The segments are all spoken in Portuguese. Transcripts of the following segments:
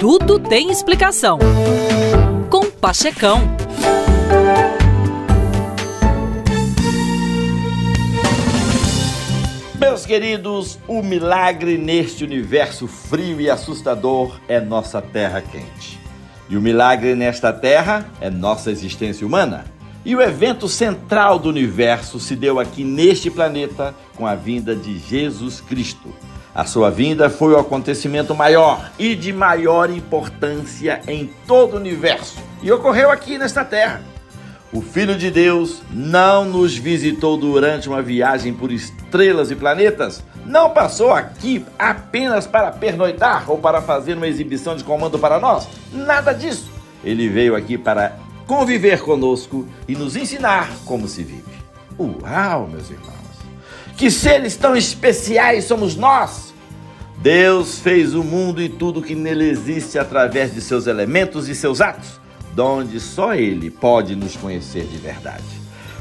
Tudo tem explicação. Com Pachecão. Meus queridos, o milagre neste universo frio e assustador é nossa terra quente. E o milagre nesta terra é nossa existência humana. E o evento central do universo se deu aqui neste planeta com a vinda de Jesus Cristo. A sua vinda foi o acontecimento maior e de maior importância em todo o universo e ocorreu aqui nesta terra. O Filho de Deus não nos visitou durante uma viagem por estrelas e planetas, não passou aqui apenas para pernoitar ou para fazer uma exibição de comando para nós. Nada disso. Ele veio aqui para conviver conosco e nos ensinar como se vive. Uau, meus irmãos! Que seres tão especiais somos nós! Deus fez o mundo e tudo que nele existe através de seus elementos e seus atos, donde só Ele pode nos conhecer de verdade.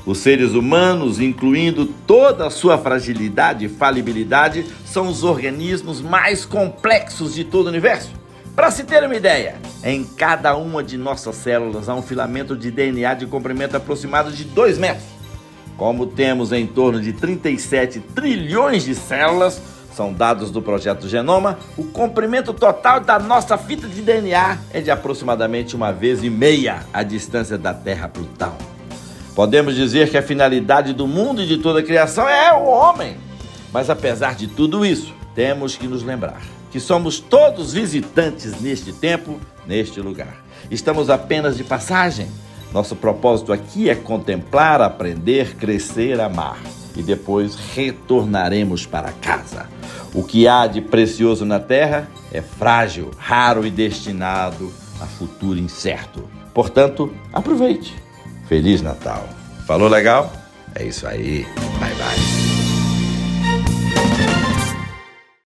Os seres humanos, incluindo toda a sua fragilidade e falibilidade, são os organismos mais complexos de todo o universo. Para se ter uma ideia, em cada uma de nossas células há um filamento de DNA de comprimento aproximado de 2 metros. Como temos em torno de 37 trilhões de células, são dados do projeto Genoma, o comprimento total da nossa fita de DNA é de aproximadamente uma vez e meia a distância da Terra a Plutão. Podemos dizer que a finalidade do mundo e de toda a criação é o homem. Mas apesar de tudo isso, temos que nos lembrar que somos todos visitantes neste tempo, neste lugar. Estamos apenas de passagem. Nosso propósito aqui é contemplar, aprender, crescer, amar e depois retornaremos para casa. O que há de precioso na terra é frágil, raro e destinado a futuro incerto. Portanto, aproveite. Feliz Natal. Falou legal? É isso aí. Bye bye.